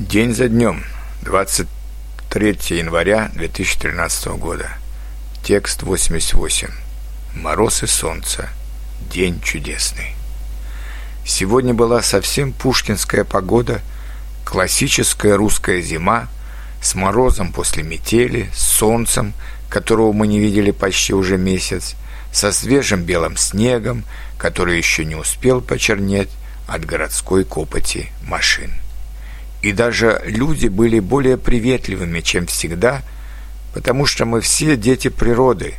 День за днем, 23 января 2013 года. Текст 88. Мороз и солнце. День чудесный. Сегодня была совсем пушкинская погода, классическая русская зима, с морозом после метели, с солнцем, которого мы не видели почти уже месяц, со свежим белым снегом, который еще не успел почернеть от городской копоти машин. И даже люди были более приветливыми, чем всегда, потому что мы все дети природы,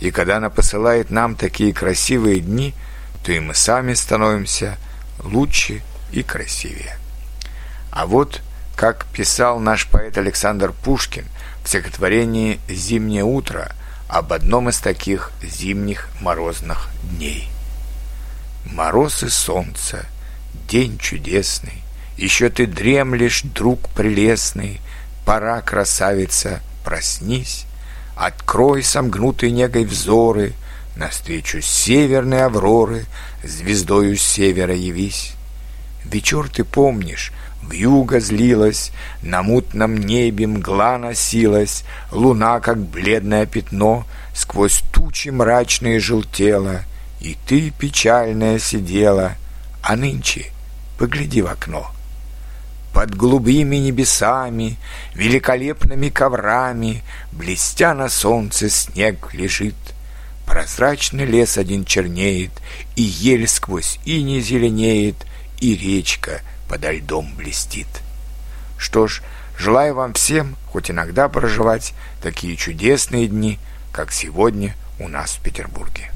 и когда она посылает нам такие красивые дни, то и мы сами становимся лучше и красивее. А вот, как писал наш поэт Александр Пушкин в стихотворении «Зимнее утро» об одном из таких зимних морозных дней. Мороз и солнце, день чудесный, еще ты дремлешь, друг прелестный, Пора, красавица, проснись, Открой сомкнутые негой взоры, Навстречу северной авроры. Звездою севера явись. Вечер ты помнишь, в юго злилась, На мутном небе мгла носилась, Луна, как бледное пятно, Сквозь тучи мрачные желтела, И ты печальная сидела, А нынче погляди в окно. Под голубыми небесами, великолепными коврами, Блестя на солнце снег лежит. Прозрачный лес один чернеет, И ель сквозь ини зеленеет, И речка подо льдом блестит. Что ж, желаю вам всем хоть иногда проживать такие чудесные дни, как сегодня у нас в Петербурге.